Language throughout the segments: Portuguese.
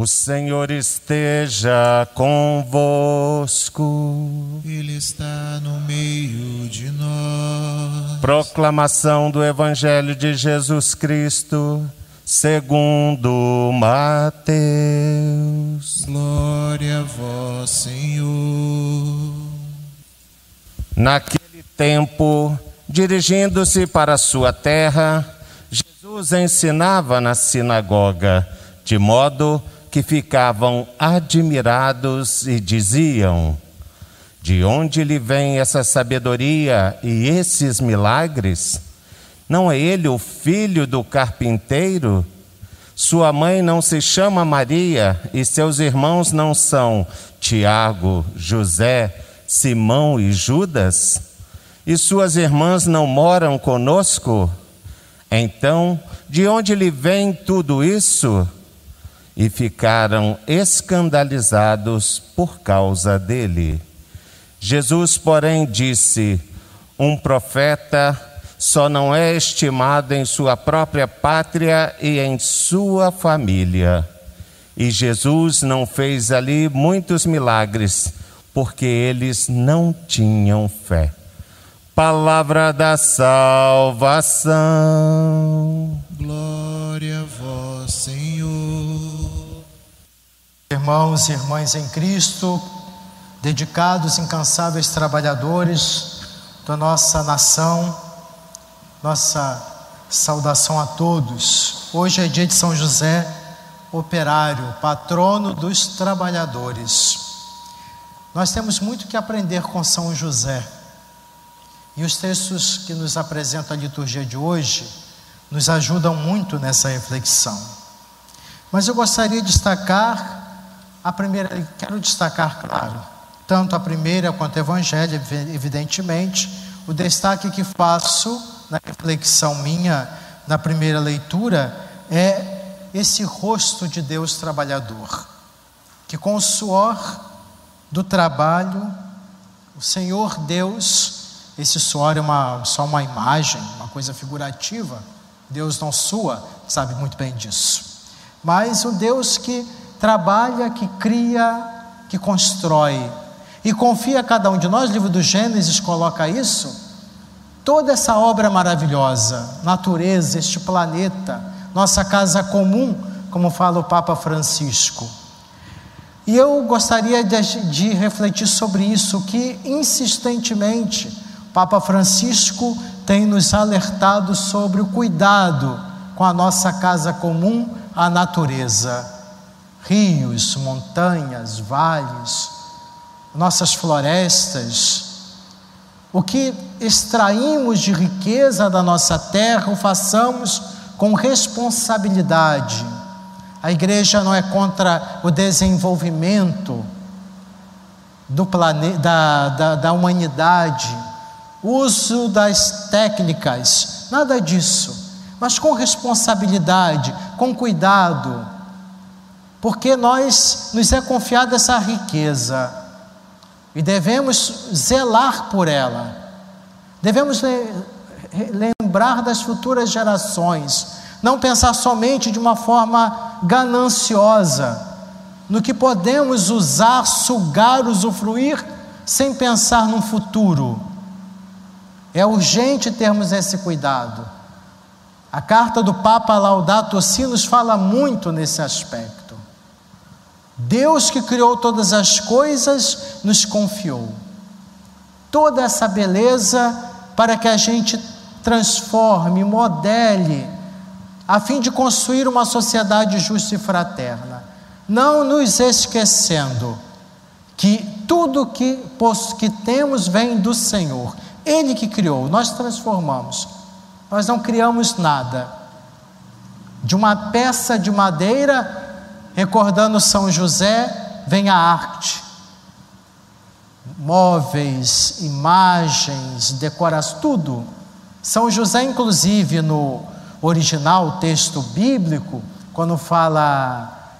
O Senhor esteja convosco. Ele está no meio de nós. Proclamação do Evangelho de Jesus Cristo, segundo Mateus. Glória a vós, Senhor. Naquele tempo, dirigindo-se para a sua terra, Jesus ensinava na sinagoga, de modo que que ficavam admirados e diziam: De onde lhe vem essa sabedoria e esses milagres? Não é ele o filho do carpinteiro? Sua mãe não se chama Maria e seus irmãos não são Tiago, José, Simão e Judas? E suas irmãs não moram conosco? Então, de onde lhe vem tudo isso? E ficaram escandalizados por causa dele. Jesus, porém, disse: Um profeta só não é estimado em sua própria pátria e em sua família. E Jesus não fez ali muitos milagres, porque eles não tinham fé. Palavra da salvação. Glória a vós, Senhor. Irmãos e irmãs em Cristo, dedicados, incansáveis trabalhadores da nossa nação, nossa saudação a todos. Hoje é dia de São José, operário, patrono dos trabalhadores. Nós temos muito que aprender com São José. E os textos que nos apresenta a liturgia de hoje nos ajudam muito nessa reflexão. Mas eu gostaria de destacar a primeira, quero destacar, claro, tanto a primeira quanto o Evangelho, evidentemente. O destaque que faço na reflexão minha, na primeira leitura, é esse rosto de Deus trabalhador, que com o suor do trabalho, o Senhor Deus, esse suor é uma, só uma imagem, uma coisa figurativa, Deus não sua, sabe muito bem disso, mas o Deus que trabalha, que cria, que constrói. E confia a cada um de nós, o livro do Gênesis coloca isso. Toda essa obra maravilhosa, natureza, este planeta, nossa casa comum, como fala o Papa Francisco. E eu gostaria de, de refletir sobre isso, que insistentemente o Papa Francisco tem nos alertado sobre o cuidado com a nossa casa comum, a natureza rios, montanhas, vales, nossas florestas, o que extraímos de riqueza da nossa terra, o façamos com responsabilidade. A igreja não é contra o desenvolvimento do planeta, da, da, da humanidade, uso das técnicas, nada disso, mas com responsabilidade, com cuidado porque nós nos é confiada essa riqueza e devemos zelar por ela. Devemos lembrar das futuras gerações, não pensar somente de uma forma gananciosa no que podemos usar, sugar, usufruir, sem pensar no futuro. É urgente termos esse cuidado. A carta do Papa Laudato Si nos fala muito nesse aspecto. Deus que criou todas as coisas nos confiou toda essa beleza para que a gente transforme, modele, a fim de construir uma sociedade justa e fraterna. Não nos esquecendo que tudo que, que temos vem do Senhor, Ele que criou, nós transformamos, nós não criamos nada. De uma peça de madeira Recordando São José, vem a arte. Móveis, imagens, decoração, tudo. São José, inclusive, no original texto bíblico, quando fala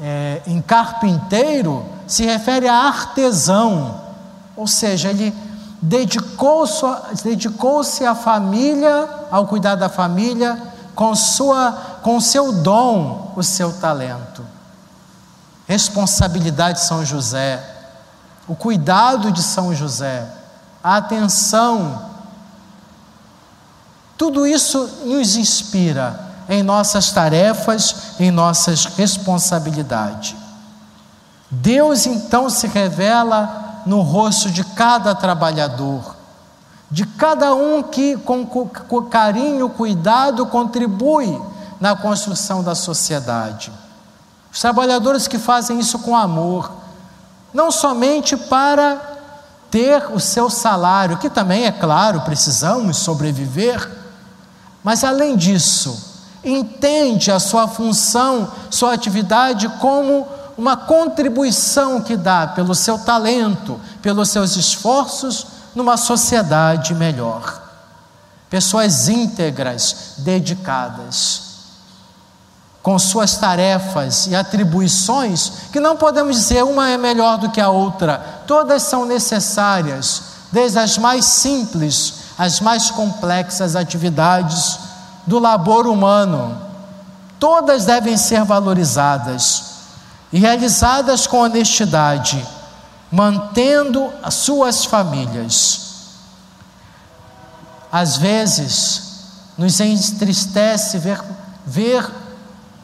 é, em carpinteiro, se refere a artesão, ou seja, ele dedicou-se dedicou à família, ao cuidar da família, com, sua, com seu dom, o seu talento. Responsabilidade de São José, o cuidado de São José, a atenção, tudo isso nos inspira em nossas tarefas, em nossas responsabilidades. Deus então se revela no rosto de cada trabalhador, de cada um que com, com carinho, cuidado contribui na construção da sociedade. Os trabalhadores que fazem isso com amor, não somente para ter o seu salário, que também é claro, precisamos sobreviver, mas além disso, entende a sua função, sua atividade como uma contribuição que dá pelo seu talento, pelos seus esforços numa sociedade melhor. Pessoas íntegras, dedicadas, com suas tarefas e atribuições, que não podemos dizer uma é melhor do que a outra, todas são necessárias, desde as mais simples às mais complexas atividades do labor humano. Todas devem ser valorizadas e realizadas com honestidade, mantendo as suas famílias. Às vezes, nos entristece ver, ver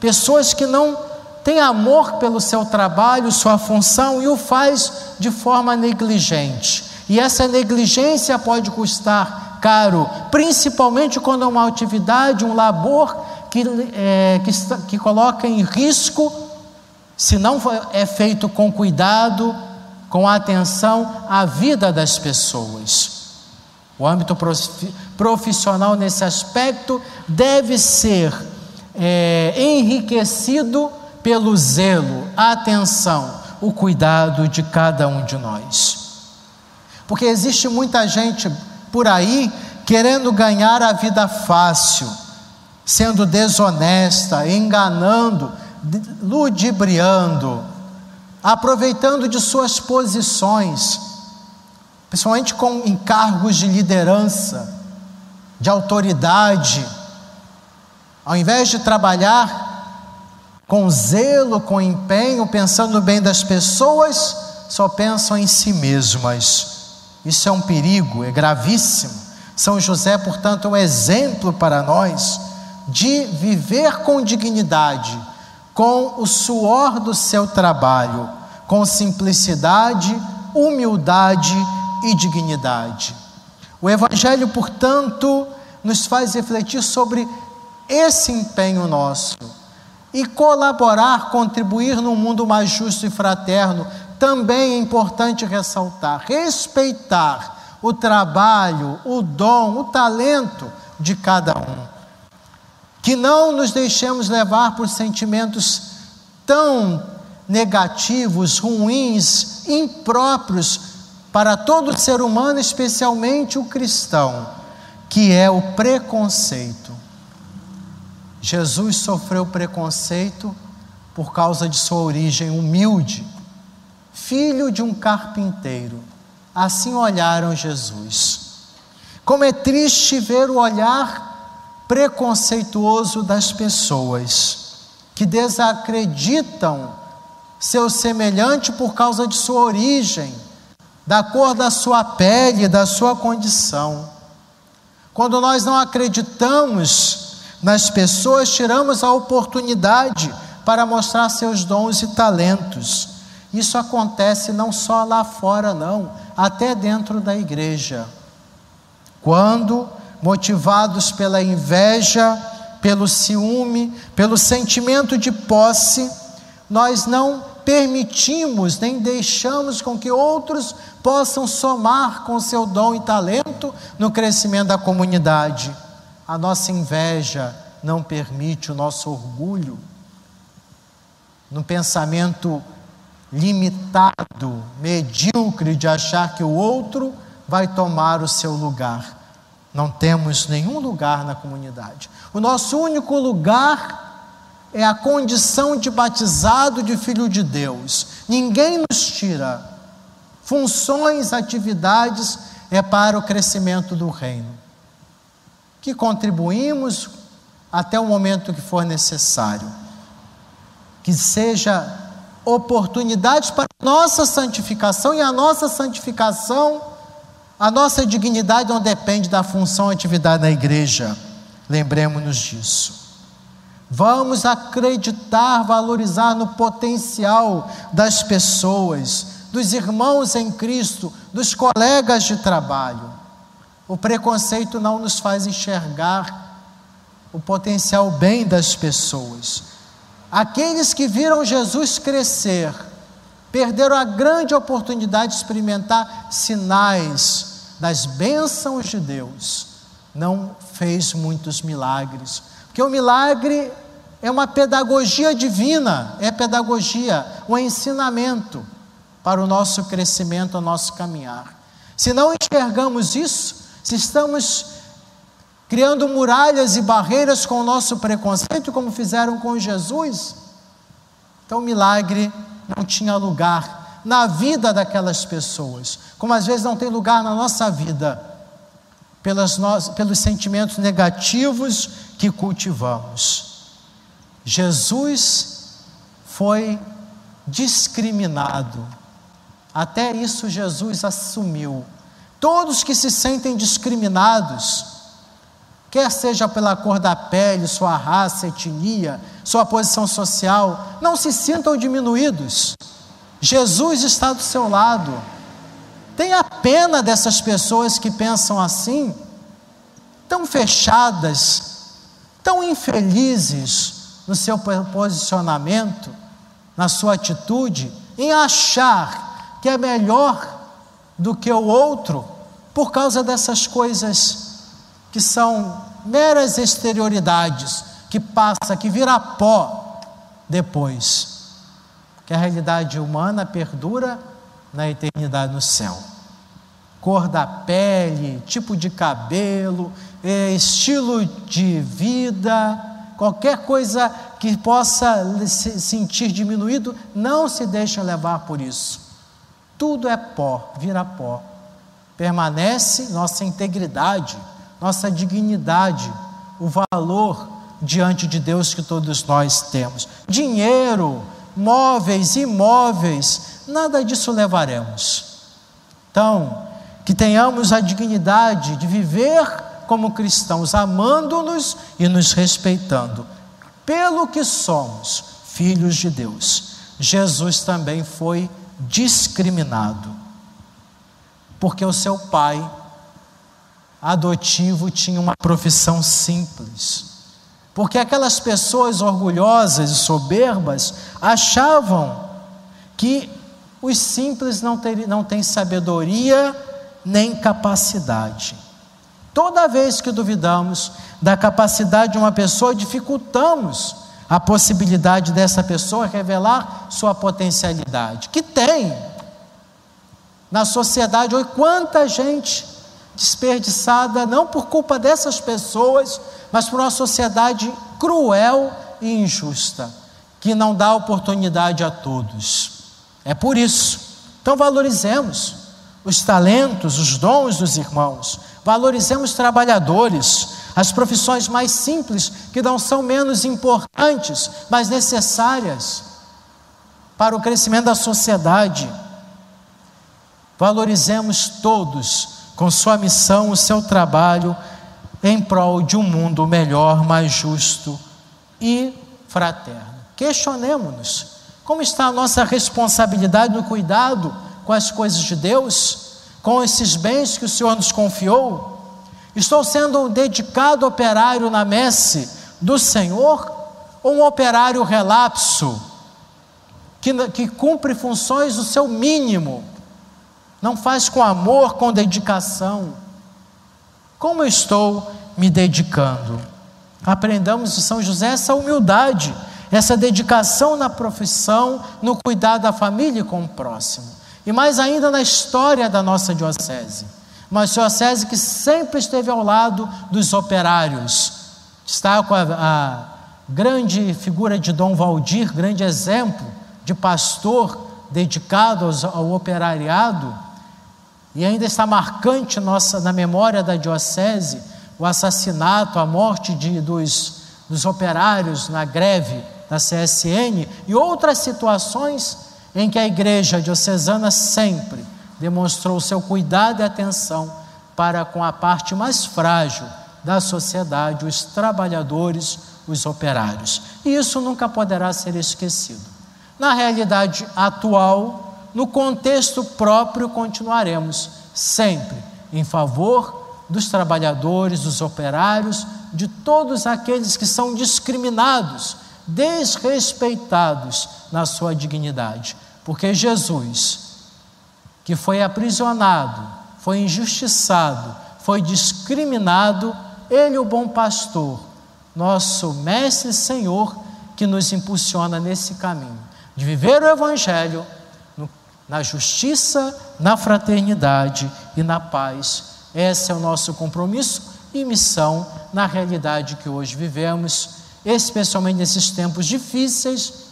pessoas que não têm amor pelo seu trabalho, sua função e o faz de forma negligente. E essa negligência pode custar caro, principalmente quando é uma atividade, um labor que, é, que, que coloca em risco, se não é feito com cuidado, com atenção, a vida das pessoas. O âmbito profissional nesse aspecto deve ser é, enriquecido pelo zelo, a atenção, o cuidado de cada um de nós. Porque existe muita gente por aí querendo ganhar a vida fácil, sendo desonesta, enganando, ludibriando, aproveitando de suas posições, principalmente com encargos de liderança, de autoridade, ao invés de trabalhar com zelo, com empenho, pensando no bem das pessoas, só pensam em si mesmas. Isso é um perigo, é gravíssimo. São José, portanto, é um exemplo para nós de viver com dignidade, com o suor do seu trabalho, com simplicidade, humildade e dignidade. O Evangelho, portanto, nos faz refletir sobre esse empenho nosso e colaborar, contribuir num mundo mais justo e fraterno, também é importante ressaltar, respeitar o trabalho, o dom, o talento de cada um. Que não nos deixemos levar por sentimentos tão negativos, ruins, impróprios para todo ser humano, especialmente o cristão, que é o preconceito. Jesus sofreu preconceito por causa de sua origem humilde filho de um carpinteiro. Assim olharam Jesus. Como é triste ver o olhar preconceituoso das pessoas que desacreditam seu semelhante por causa de sua origem, da cor da sua pele, da sua condição. Quando nós não acreditamos nas pessoas, tiramos a oportunidade para mostrar seus dons e talentos. Isso acontece não só lá fora, não, até dentro da igreja. Quando, motivados pela inveja, pelo ciúme, pelo sentimento de posse, nós não permitimos nem deixamos com que outros possam somar com seu dom e talento no crescimento da comunidade. A nossa inveja não permite o nosso orgulho no pensamento limitado, medíocre de achar que o outro vai tomar o seu lugar. Não temos nenhum lugar na comunidade. O nosso único lugar é a condição de batizado de filho de Deus. Ninguém nos tira. Funções, atividades é para o crescimento do reino. Que contribuímos até o momento que for necessário. Que seja oportunidades para nossa santificação e a nossa santificação, a nossa dignidade não depende da função e atividade da igreja. Lembremos-nos disso. Vamos acreditar, valorizar no potencial das pessoas, dos irmãos em Cristo, dos colegas de trabalho. O preconceito não nos faz enxergar o potencial bem das pessoas. Aqueles que viram Jesus crescer, perderam a grande oportunidade de experimentar sinais das bênçãos de Deus. Não fez muitos milagres, porque o milagre é uma pedagogia divina, é pedagogia, um ensinamento para o nosso crescimento, o nosso caminhar. Se não enxergamos isso, se estamos criando muralhas e barreiras com o nosso preconceito, como fizeram com Jesus. Então, o milagre não tinha lugar na vida daquelas pessoas, como às vezes não tem lugar na nossa vida, pelos, no... pelos sentimentos negativos que cultivamos. Jesus foi discriminado, até isso Jesus assumiu. Todos que se sentem discriminados, quer seja pela cor da pele, sua raça, etnia, sua posição social, não se sintam diminuídos. Jesus está do seu lado. Tenha pena dessas pessoas que pensam assim, tão fechadas, tão infelizes no seu posicionamento, na sua atitude, em achar que é melhor do que o outro por causa dessas coisas que são meras exterioridades, que passa, que vira pó depois. Que a realidade humana perdura na eternidade no céu. Cor da pele, tipo de cabelo, é, estilo de vida, qualquer coisa que possa se sentir diminuído, não se deixe levar por isso. Tudo é pó, vira pó. Permanece nossa integridade nossa dignidade, o valor diante de Deus que todos nós temos. Dinheiro, móveis, imóveis, nada disso levaremos. Então, que tenhamos a dignidade de viver como cristãos, amando-nos e nos respeitando, pelo que somos, filhos de Deus. Jesus também foi discriminado, porque o seu pai adotivo tinha uma profissão simples. Porque aquelas pessoas orgulhosas e soberbas achavam que os simples não, não têm sabedoria nem capacidade. Toda vez que duvidamos da capacidade de uma pessoa, dificultamos a possibilidade dessa pessoa revelar sua potencialidade, que tem. Na sociedade hoje, quanta gente desperdiçada não por culpa dessas pessoas, mas por uma sociedade cruel e injusta, que não dá oportunidade a todos. É por isso. Então valorizemos os talentos, os dons dos irmãos, valorizemos trabalhadores, as profissões mais simples, que não são menos importantes, mas necessárias para o crescimento da sociedade. Valorizemos todos com sua missão, o seu trabalho em prol de um mundo melhor, mais justo e fraterno. Questionemos-nos como está a nossa responsabilidade no cuidado com as coisas de Deus, com esses bens que o Senhor nos confiou. Estou sendo um dedicado operário na messe do Senhor ou um operário relapso que, que cumpre funções do seu mínimo? Não faz com amor, com dedicação. Como eu estou me dedicando? Aprendamos de São José essa humildade, essa dedicação na profissão, no cuidado da família e com o próximo. E mais ainda na história da nossa diocese. Uma diocese que sempre esteve ao lado dos operários. Está com a, a grande figura de Dom Valdir, grande exemplo de pastor dedicado ao operariado e ainda está marcante nossa, na memória da diocese o assassinato, a morte de, dos, dos operários na greve na CSN e outras situações em que a Igreja Diocesana sempre demonstrou seu cuidado e atenção para com a parte mais frágil da sociedade, os trabalhadores, os operários. E isso nunca poderá ser esquecido. Na realidade atual, no contexto próprio, continuaremos sempre em favor dos trabalhadores, dos operários, de todos aqueles que são discriminados, desrespeitados na sua dignidade. Porque Jesus, que foi aprisionado, foi injustiçado, foi discriminado, ele, o bom pastor, nosso mestre e Senhor, que nos impulsiona nesse caminho de viver o Evangelho na justiça, na fraternidade e na paz. Esse é o nosso compromisso e missão na realidade que hoje vivemos, especialmente nesses tempos difíceis,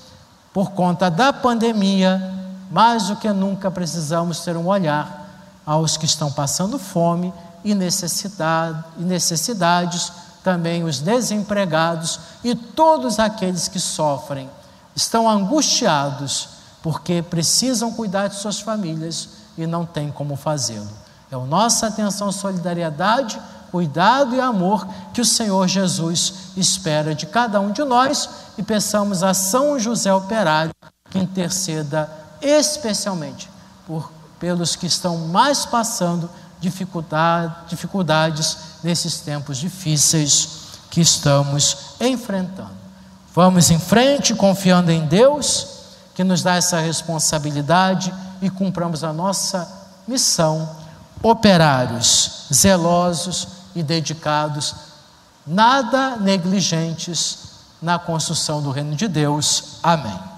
por conta da pandemia. Mais do que nunca precisamos ter um olhar aos que estão passando fome e, necessidade, e necessidades, também os desempregados e todos aqueles que sofrem, estão angustiados porque precisam cuidar de suas famílias e não têm como fazê-lo. É a nossa atenção, solidariedade, cuidado e amor que o Senhor Jesus espera de cada um de nós e peçamos a São José Operário que interceda especialmente por, pelos que estão mais passando dificuldade, dificuldades nesses tempos difíceis que estamos enfrentando. Vamos em frente confiando em Deus que nos dá essa responsabilidade e cumpramos a nossa missão, operários, zelosos e dedicados, nada negligentes na construção do reino de Deus. Amém.